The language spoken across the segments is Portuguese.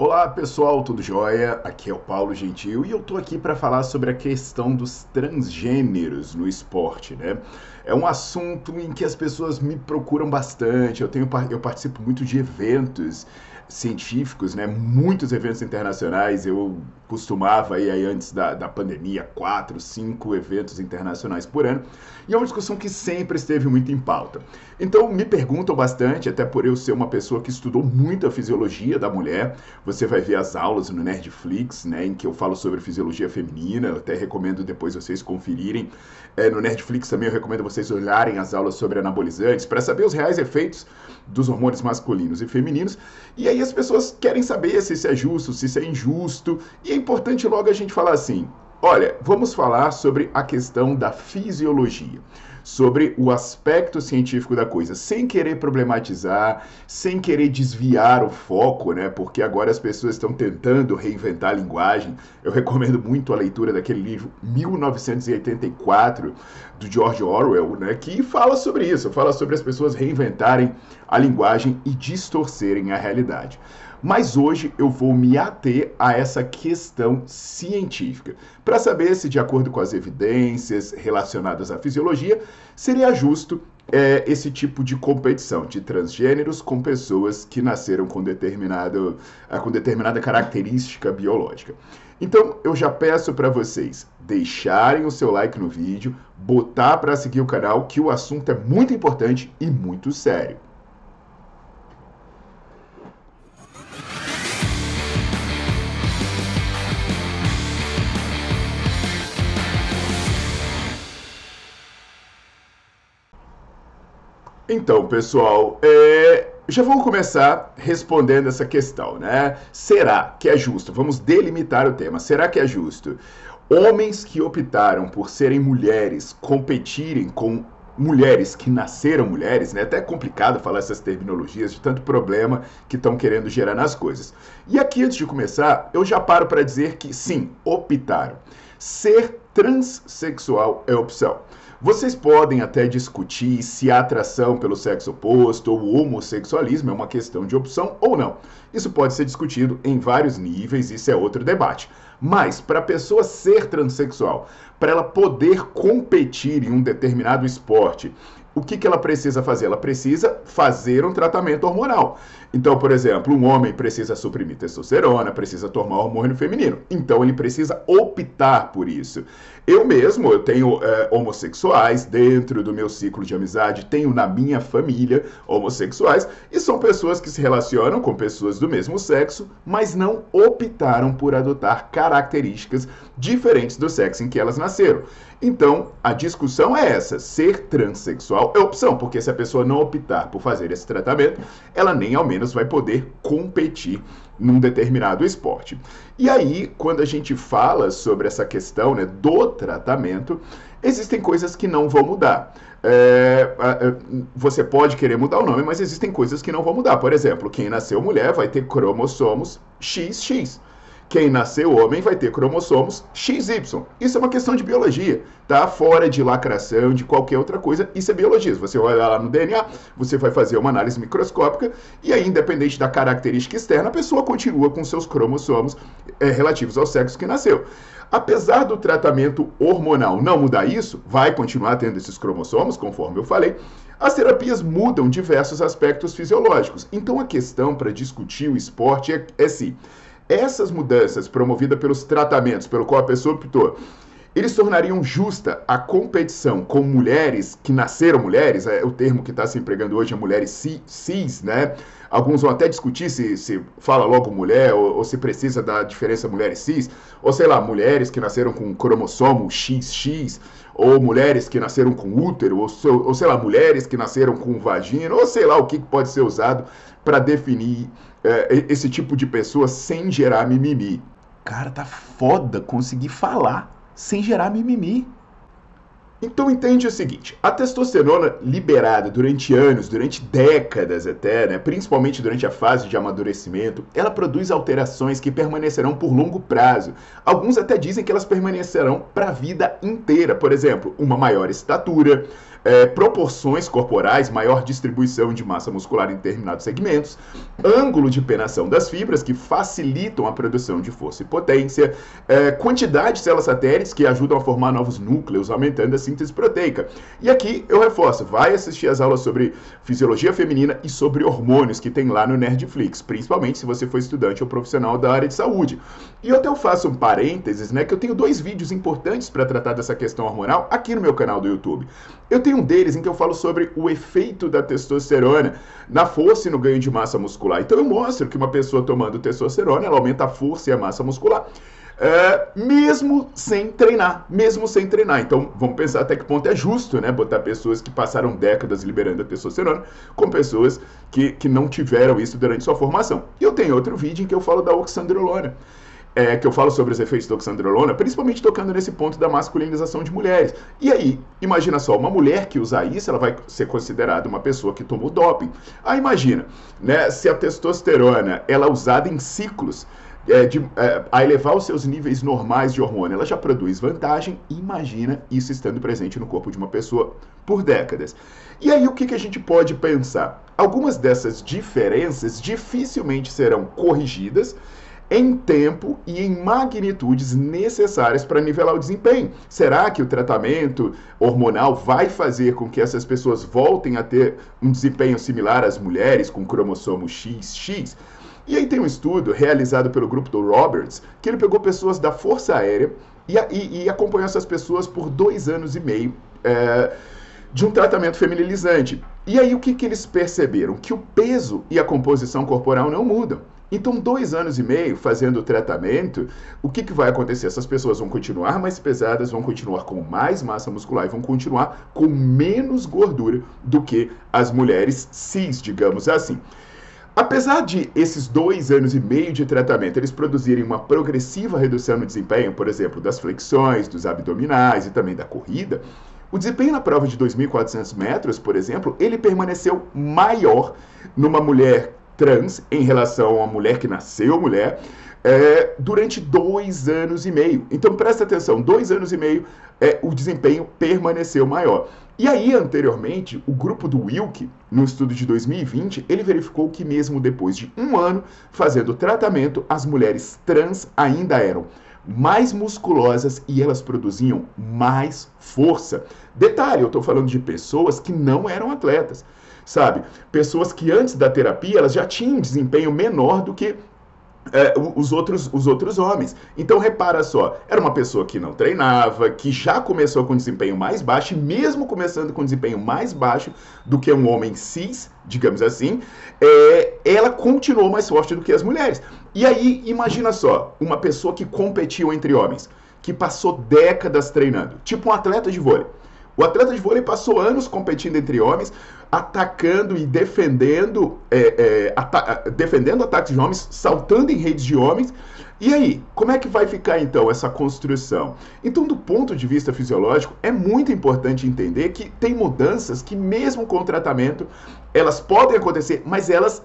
Olá pessoal, tudo jóia? Aqui é o Paulo Gentil e eu tô aqui para falar sobre a questão dos transgêneros no esporte, né? É um assunto em que as pessoas me procuram bastante. Eu tenho eu participo muito de eventos científicos, né? Muitos eventos internacionais. Eu costumava aí, aí antes da, da pandemia, quatro, cinco eventos internacionais por ano. E é uma discussão que sempre esteve muito em pauta. Então me perguntam bastante, até por eu ser uma pessoa que estudou muito a fisiologia da mulher. Você vai ver as aulas no Nerdflix, né? Em que eu falo sobre fisiologia feminina. Eu até recomendo depois vocês conferirem. É, no Nerdflix também eu recomendo vocês olharem as aulas sobre anabolizantes para saber os reais efeitos dos hormônios masculinos e femininos. E aí as pessoas querem saber se isso é justo, se isso é injusto. E é importante logo a gente falar assim: olha, vamos falar sobre a questão da fisiologia sobre o aspecto científico da coisa, sem querer problematizar, sem querer desviar o foco, né? Porque agora as pessoas estão tentando reinventar a linguagem. Eu recomendo muito a leitura daquele livro 1984 do George Orwell, né? Que fala sobre isso, fala sobre as pessoas reinventarem a linguagem e distorcerem a realidade. Mas hoje eu vou me ater a essa questão científica, para saber se, de acordo com as evidências relacionadas à fisiologia, seria justo é, esse tipo de competição de transgêneros com pessoas que nasceram com, determinado, é, com determinada característica biológica. Então eu já peço para vocês deixarem o seu like no vídeo, botar para seguir o canal, que o assunto é muito importante e muito sério. Então, pessoal, é, já vou começar respondendo essa questão, né? Será que é justo? Vamos delimitar o tema. Será que é justo homens que optaram por serem mulheres competirem com mulheres que nasceram mulheres, né? Até é complicado falar essas terminologias de tanto problema que estão querendo gerar nas coisas. E aqui, antes de começar, eu já paro para dizer que sim, optaram. Ser transexual é opção. Vocês podem até discutir se a atração pelo sexo oposto ou o homossexualismo é uma questão de opção ou não. Isso pode ser discutido em vários níveis, isso é outro debate. Mas, para a pessoa ser transexual, para ela poder competir em um determinado esporte, o que, que ela precisa fazer? Ela precisa fazer um tratamento hormonal. Então, por exemplo, um homem precisa suprimir testosterona, precisa tomar hormônio feminino. Então, ele precisa optar por isso. Eu mesmo, eu tenho é, homossexuais dentro do meu ciclo de amizade, tenho na minha família homossexuais, e são pessoas que se relacionam com pessoas do mesmo sexo, mas não optaram por adotar características diferentes do sexo em que elas nasceram. Então, a discussão é essa: ser transexual é opção, porque se a pessoa não optar por fazer esse tratamento, ela nem ao menos vai poder competir num determinado esporte. E aí, quando a gente fala sobre essa questão né, do tratamento, existem coisas que não vão mudar. É, você pode querer mudar o nome, mas existem coisas que não vão mudar. Por exemplo, quem nasceu mulher vai ter cromossomos XX. Quem nasceu homem vai ter cromossomos XY. Isso é uma questão de biologia, tá? Fora de lacração, de qualquer outra coisa, isso é biologia. Você vai olhar lá no DNA, você vai fazer uma análise microscópica e aí, independente da característica externa, a pessoa continua com seus cromossomos é, relativos ao sexo que nasceu. Apesar do tratamento hormonal não mudar isso, vai continuar tendo esses cromossomos, conforme eu falei, as terapias mudam diversos aspectos fisiológicos. Então a questão para discutir o esporte é, é se essas mudanças promovidas pelos tratamentos pelo qual a pessoa optou, eles tornariam justa a competição com mulheres que nasceram mulheres, é o termo que está se empregando hoje é mulheres cis, né? Alguns vão até discutir se, se fala logo mulher ou, ou, se precisa da diferença mulheres cis, ou sei lá, mulheres que nasceram com cromossomo XX, ou mulheres que nasceram com útero, ou, ou sei lá, mulheres que nasceram com vagina, ou sei lá o que pode ser usado para definir é, esse tipo de pessoa sem gerar mimimi. Cara, tá foda conseguir falar sem gerar mimimi. Então entende o seguinte, a testosterona liberada durante anos, durante décadas até, né, principalmente durante a fase de amadurecimento, ela produz alterações que permanecerão por longo prazo. Alguns até dizem que elas permanecerão para a vida inteira. Por exemplo, uma maior estatura, é, proporções corporais, maior distribuição de massa muscular em determinados segmentos, ângulo de penação das fibras, que facilitam a produção de força e potência, é, quantidade de células satélites, que ajudam a formar novos núcleos, aumentando a síntese proteica. E aqui eu reforço, vai assistir as aulas sobre fisiologia feminina e sobre hormônios que tem lá no Nerdflix, principalmente se você for estudante ou profissional da área de saúde. E eu até faço um parênteses, né, que eu tenho dois vídeos importantes para tratar dessa questão hormonal aqui no meu canal do YouTube. Eu tenho um deles em que eu falo sobre o efeito da testosterona na força e no ganho de massa muscular. Então eu mostro que uma pessoa tomando testosterona, ela aumenta a força e a massa muscular. É, mesmo sem treinar, mesmo sem treinar. Então, vamos pensar até que ponto é justo, né? Botar pessoas que passaram décadas liberando a testosterona com pessoas que, que não tiveram isso durante sua formação. E eu tenho outro vídeo em que eu falo da oxandrolona é, que eu falo sobre os efeitos da oxandrolona, principalmente tocando nesse ponto da masculinização de mulheres. E aí, imagina só, uma mulher que usar isso, ela vai ser considerada uma pessoa que tomou doping. Ah, imagina, né, se a testosterona ela é usada em ciclos, é, de, é, a elevar os seus níveis normais de hormônio, ela já produz vantagem. Imagina isso estando presente no corpo de uma pessoa por décadas. E aí, o que, que a gente pode pensar? Algumas dessas diferenças dificilmente serão corrigidas em tempo e em magnitudes necessárias para nivelar o desempenho. Será que o tratamento hormonal vai fazer com que essas pessoas voltem a ter um desempenho similar às mulheres com cromossomo XX? E aí tem um estudo realizado pelo grupo do Roberts, que ele pegou pessoas da Força Aérea e, e, e acompanhou essas pessoas por dois anos e meio. É, de um tratamento feminilizante. E aí o que, que eles perceberam? Que o peso e a composição corporal não mudam. Então, dois anos e meio fazendo o tratamento, o que, que vai acontecer? Essas pessoas vão continuar mais pesadas, vão continuar com mais massa muscular e vão continuar com menos gordura do que as mulheres cis, digamos assim. Apesar de esses dois anos e meio de tratamento eles produzirem uma progressiva redução no desempenho, por exemplo, das flexões, dos abdominais e também da corrida, o desempenho na prova de 2.400 metros, por exemplo, ele permaneceu maior numa mulher trans em relação a uma mulher que nasceu mulher é, durante dois anos e meio. Então presta atenção, dois anos e meio é, o desempenho permaneceu maior. E aí, anteriormente, o grupo do Wilk, no estudo de 2020, ele verificou que mesmo depois de um ano fazendo tratamento, as mulheres trans ainda eram mais musculosas e elas produziam mais força. Detalhe, eu estou falando de pessoas que não eram atletas sabe? Pessoas que antes da terapia elas já tinham um desempenho menor do que é, os, outros, os outros homens. Então, repara só, era uma pessoa que não treinava, que já começou com desempenho mais baixo, e mesmo começando com desempenho mais baixo do que um homem cis, digamos assim, é, ela continuou mais forte do que as mulheres. E aí, imagina só, uma pessoa que competiu entre homens, que passou décadas treinando, tipo um atleta de vôlei. O atleta de vôlei passou anos competindo entre homens, atacando e defendendo, é, é, ata defendendo ataques de homens, saltando em redes de homens. E aí, como é que vai ficar então essa construção? Então, do ponto de vista fisiológico, é muito importante entender que tem mudanças que, mesmo com o tratamento, elas podem acontecer, mas elas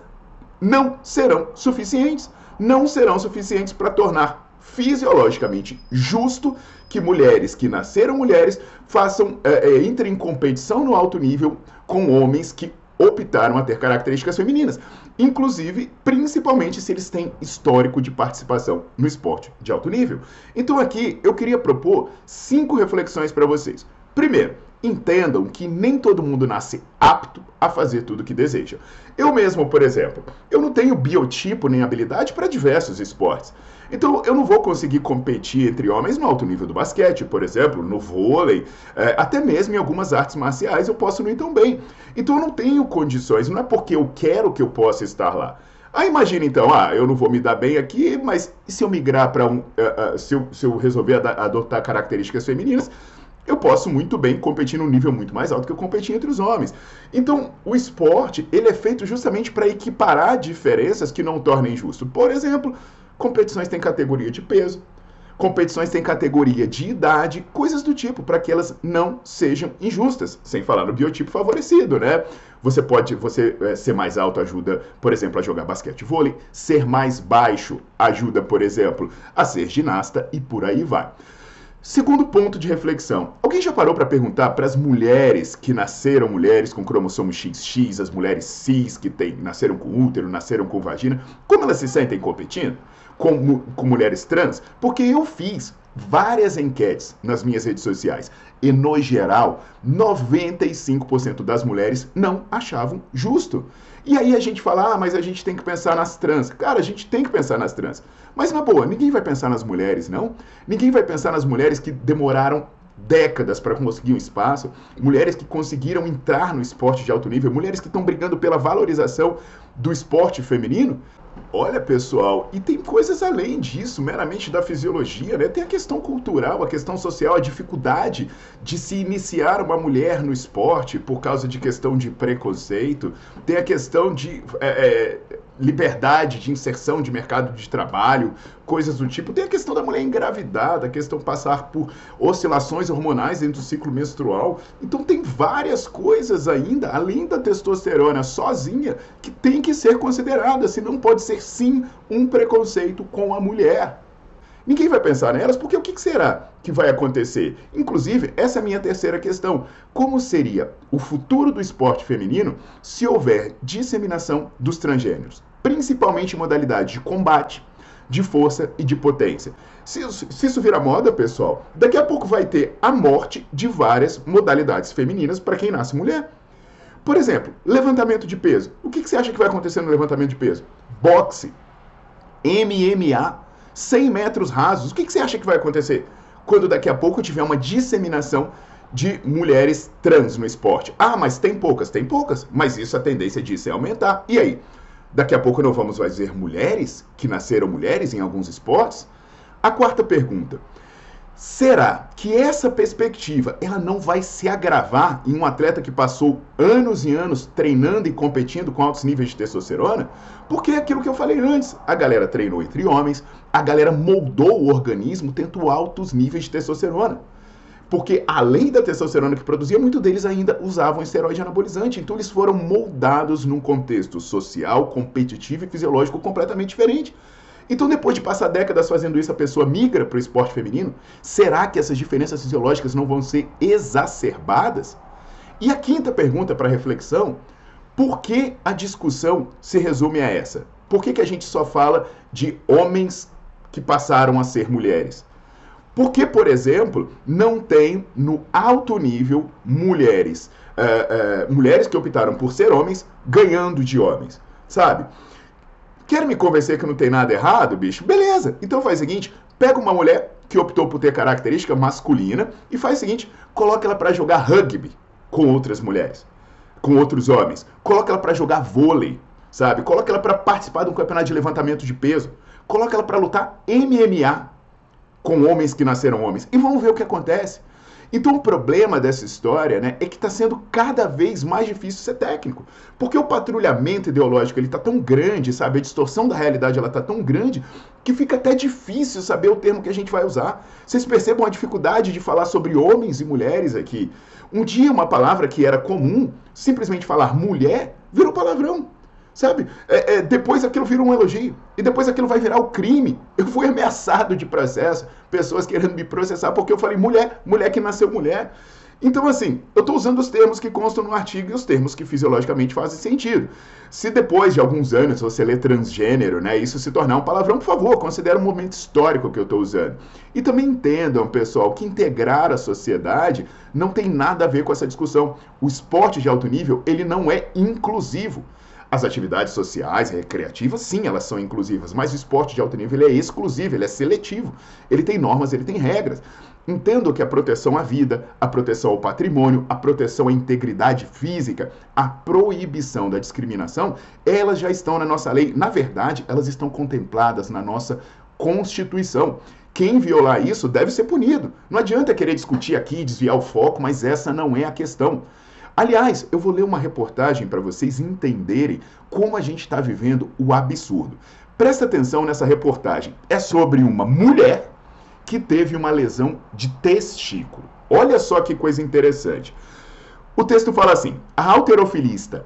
não serão suficientes. Não serão suficientes para tornar fisiologicamente justo que mulheres que nasceram mulheres façam é, é, entrem em competição no alto nível com homens que optaram a ter características femininas, inclusive, principalmente se eles têm histórico de participação no esporte de alto nível. Então aqui eu queria propor cinco reflexões para vocês. Primeiro, entendam que nem todo mundo nasce apto a fazer tudo o que deseja. Eu mesmo, por exemplo, eu não tenho biotipo nem habilidade para diversos esportes. Então eu não vou conseguir competir entre homens no alto nível do basquete, por exemplo, no vôlei, é, até mesmo em algumas artes marciais eu posso não ir tão bem. Então eu não tenho condições, não é porque eu quero que eu possa estar lá. Aí imagina então, ah, eu não vou me dar bem aqui, mas e se eu migrar para um. Uh, uh, se, eu, se eu resolver adotar características femininas, eu posso muito bem competir num nível muito mais alto que eu competi entre os homens. Então, o esporte, ele é feito justamente para equiparar diferenças que não tornem justo. Por exemplo, competições têm categoria de peso, competições têm categoria de idade, coisas do tipo, para que elas não sejam injustas, sem falar no biotipo favorecido, né? Você pode, você é, ser mais alto ajuda, por exemplo, a jogar basquete vôlei, ser mais baixo ajuda, por exemplo, a ser ginasta e por aí vai. Segundo ponto de reflexão. Alguém já parou para perguntar para as mulheres que nasceram mulheres com cromossomo XX, as mulheres cis que tem, nasceram com útero, nasceram com vagina, como elas se sentem competindo com, com mulheres trans? Porque eu fiz várias enquetes nas minhas redes sociais e, no geral, 95% das mulheres não achavam justo. E aí a gente fala, ah, mas a gente tem que pensar nas trans. Cara, a gente tem que pensar nas trans. Mas na boa, ninguém vai pensar nas mulheres, não? Ninguém vai pensar nas mulheres que demoraram décadas para conseguir um espaço, mulheres que conseguiram entrar no esporte de alto nível, mulheres que estão brigando pela valorização do esporte feminino. Olha, pessoal, e tem coisas além disso, meramente da fisiologia, né? Tem a questão cultural, a questão social, a dificuldade de se iniciar uma mulher no esporte por causa de questão de preconceito, tem a questão de é, é, liberdade de inserção de mercado de trabalho, coisas do tipo. Tem a questão da mulher engravidada, a questão de passar por oscilações hormonais dentro do ciclo menstrual. Então tem várias coisas ainda, além da testosterona sozinha, que tem que ser considerada, se não pode ser sim um preconceito com a mulher. Ninguém vai pensar nelas, porque o que será que vai acontecer? Inclusive, essa é a minha terceira questão. Como seria o futuro do esporte feminino se houver disseminação dos transgêneros, principalmente em modalidade de combate, de força e de potência? Se, se isso virar moda, pessoal, daqui a pouco vai ter a morte de várias modalidades femininas para quem nasce mulher. Por exemplo, levantamento de peso. O que, que você acha que vai acontecer no levantamento de peso? Boxe, MMA, 100 metros rasos. O que, que você acha que vai acontecer quando daqui a pouco tiver uma disseminação de mulheres trans no esporte? Ah, mas tem poucas, tem poucas, mas isso a tendência disso é aumentar. E aí? Daqui a pouco não vamos mais ver mulheres que nasceram mulheres em alguns esportes? A quarta pergunta. Será que essa perspectiva ela não vai se agravar em um atleta que passou anos e anos treinando e competindo com altos níveis de testosterona? Porque é aquilo que eu falei antes, a galera treinou entre homens, a galera moldou o organismo tendo altos níveis de testosterona. Porque além da testosterona que produzia, muitos deles ainda usavam esteroide anabolizante. Então eles foram moldados num contexto social, competitivo e fisiológico completamente diferente. Então, depois de passar décadas fazendo isso, a pessoa migra para o esporte feminino? Será que essas diferenças fisiológicas não vão ser exacerbadas? E a quinta pergunta para reflexão: por que a discussão se resume a essa? Por que, que a gente só fala de homens que passaram a ser mulheres? Porque, por exemplo, não tem no alto nível mulheres, uh, uh, mulheres que optaram por ser homens ganhando de homens, sabe? Quer me convencer que não tem nada errado, bicho? Beleza. Então faz o seguinte: pega uma mulher que optou por ter característica masculina e faz o seguinte: coloca ela para jogar rugby com outras mulheres, com outros homens. Coloca ela para jogar vôlei, sabe? Coloca ela para participar de um campeonato de levantamento de peso. Coloca ela para lutar MMA com homens que nasceram homens. E vamos ver o que acontece. Então o problema dessa história né, é que está sendo cada vez mais difícil ser técnico. Porque o patrulhamento ideológico ele está tão grande, sabe? A distorção da realidade ela está tão grande que fica até difícil saber o termo que a gente vai usar. Vocês percebam a dificuldade de falar sobre homens e mulheres aqui. Um dia uma palavra que era comum, simplesmente falar mulher, virou palavrão. Sabe? É, é, depois aquilo vira um elogio. E depois aquilo vai virar o crime. Eu fui ameaçado de processo, pessoas querendo me processar porque eu falei mulher, mulher que nasceu mulher. Então, assim, eu estou usando os termos que constam no artigo e os termos que fisiologicamente fazem sentido. Se depois de alguns anos você lê transgênero, né, isso se tornar um palavrão, por favor, considere um momento histórico que eu estou usando. E também entendam, pessoal, que integrar a sociedade não tem nada a ver com essa discussão. O esporte de alto nível, ele não é inclusivo. As atividades sociais, recreativas, sim, elas são inclusivas, mas o esporte de alto nível ele é exclusivo, ele é seletivo. Ele tem normas, ele tem regras. Entendo que a proteção à vida, a proteção ao patrimônio, a proteção à integridade física, a proibição da discriminação, elas já estão na nossa lei. Na verdade, elas estão contempladas na nossa Constituição. Quem violar isso deve ser punido. Não adianta querer discutir aqui, desviar o foco, mas essa não é a questão. Aliás, eu vou ler uma reportagem para vocês entenderem como a gente está vivendo o absurdo. Presta atenção nessa reportagem. É sobre uma mulher que teve uma lesão de testículo. Olha só que coisa interessante. O texto fala assim: a alterofilista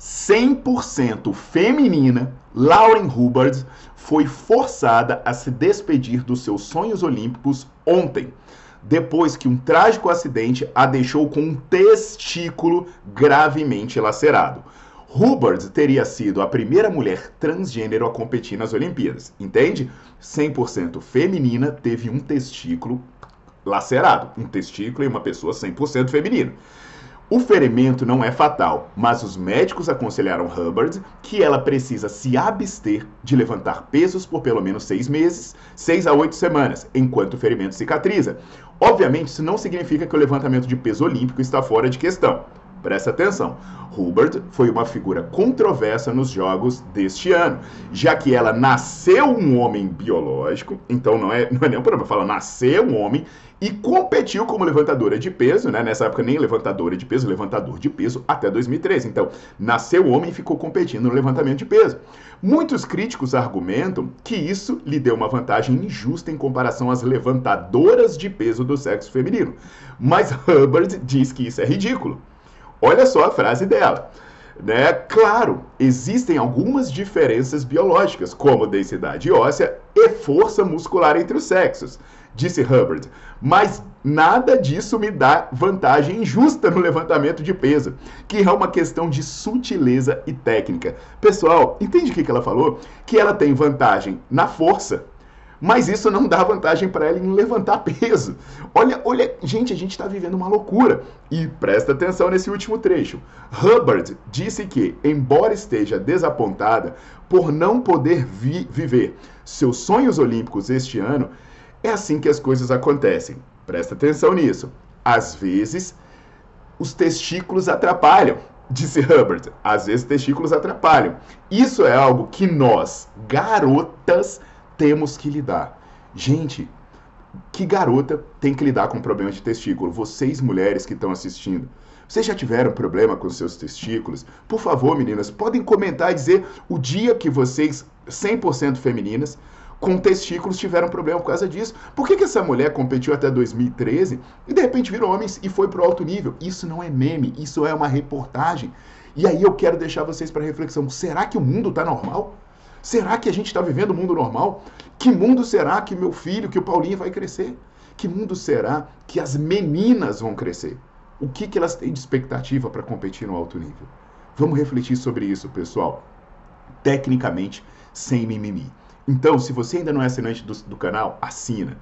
100% feminina, Lauren Hubbard, foi forçada a se despedir dos seus sonhos olímpicos ontem depois que um trágico acidente a deixou com um testículo gravemente lacerado. Hubbard teria sido a primeira mulher transgênero a competir nas Olimpíadas, entende? 100% feminina teve um testículo lacerado, um testículo e uma pessoa 100% feminina. O ferimento não é fatal, mas os médicos aconselharam Hubbard que ela precisa se abster de levantar pesos por pelo menos seis meses, seis a oito semanas, enquanto o ferimento cicatriza. Obviamente, isso não significa que o levantamento de peso olímpico está fora de questão. Presta atenção. Hubbard foi uma figura controversa nos jogos deste ano, já que ela nasceu um homem biológico, então não é, não é nem um problema, fala nasceu um homem e competiu como levantadora de peso, né? Nessa época nem levantadora de peso, levantador de peso até 2013. Então, nasceu homem e ficou competindo no levantamento de peso. Muitos críticos argumentam que isso lhe deu uma vantagem injusta em comparação às levantadoras de peso do sexo feminino. Mas Hubbard diz que isso é ridículo. Olha só a frase dela. Né? Claro, existem algumas diferenças biológicas, como densidade óssea e força muscular entre os sexos disse Hubbard. Mas nada disso me dá vantagem injusta no levantamento de peso, que é uma questão de sutileza e técnica. Pessoal, entende o que ela falou? Que ela tem vantagem na força, mas isso não dá vantagem para ela em levantar peso. Olha, olha, gente, a gente está vivendo uma loucura. E presta atenção nesse último trecho. Hubbard disse que, embora esteja desapontada por não poder vi viver seus sonhos olímpicos este ano, é assim que as coisas acontecem. Presta atenção nisso. Às vezes, os testículos atrapalham, disse Hubbard. Às vezes, testículos atrapalham. Isso é algo que nós, garotas, temos que lidar. Gente, que garota tem que lidar com problemas de testículo? Vocês, mulheres que estão assistindo. Vocês já tiveram problema com seus testículos? Por favor, meninas, podem comentar e dizer o dia que vocês, 100% femininas, com testículos tiveram problema por causa disso. Por que, que essa mulher competiu até 2013 e de repente virou homem e foi para o alto nível? Isso não é meme, isso é uma reportagem. E aí eu quero deixar vocês para reflexão. Será que o mundo está normal? Será que a gente está vivendo um mundo normal? Que mundo será que meu filho, que o Paulinho vai crescer? Que mundo será que as meninas vão crescer? O que, que elas têm de expectativa para competir no alto nível? Vamos refletir sobre isso, pessoal. Tecnicamente, sem mimimi. Então, se você ainda não é assinante do, do, canal, assina.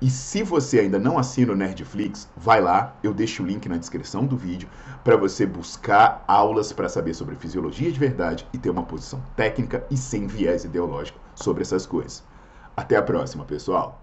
E se você ainda não assina o Nerdflix, vai lá, eu deixo o link na descrição do vídeo para você buscar aulas para saber sobre fisiologia de verdade e ter uma posição técnica e sem viés ideológico sobre essas coisas. Até a próxima, pessoal!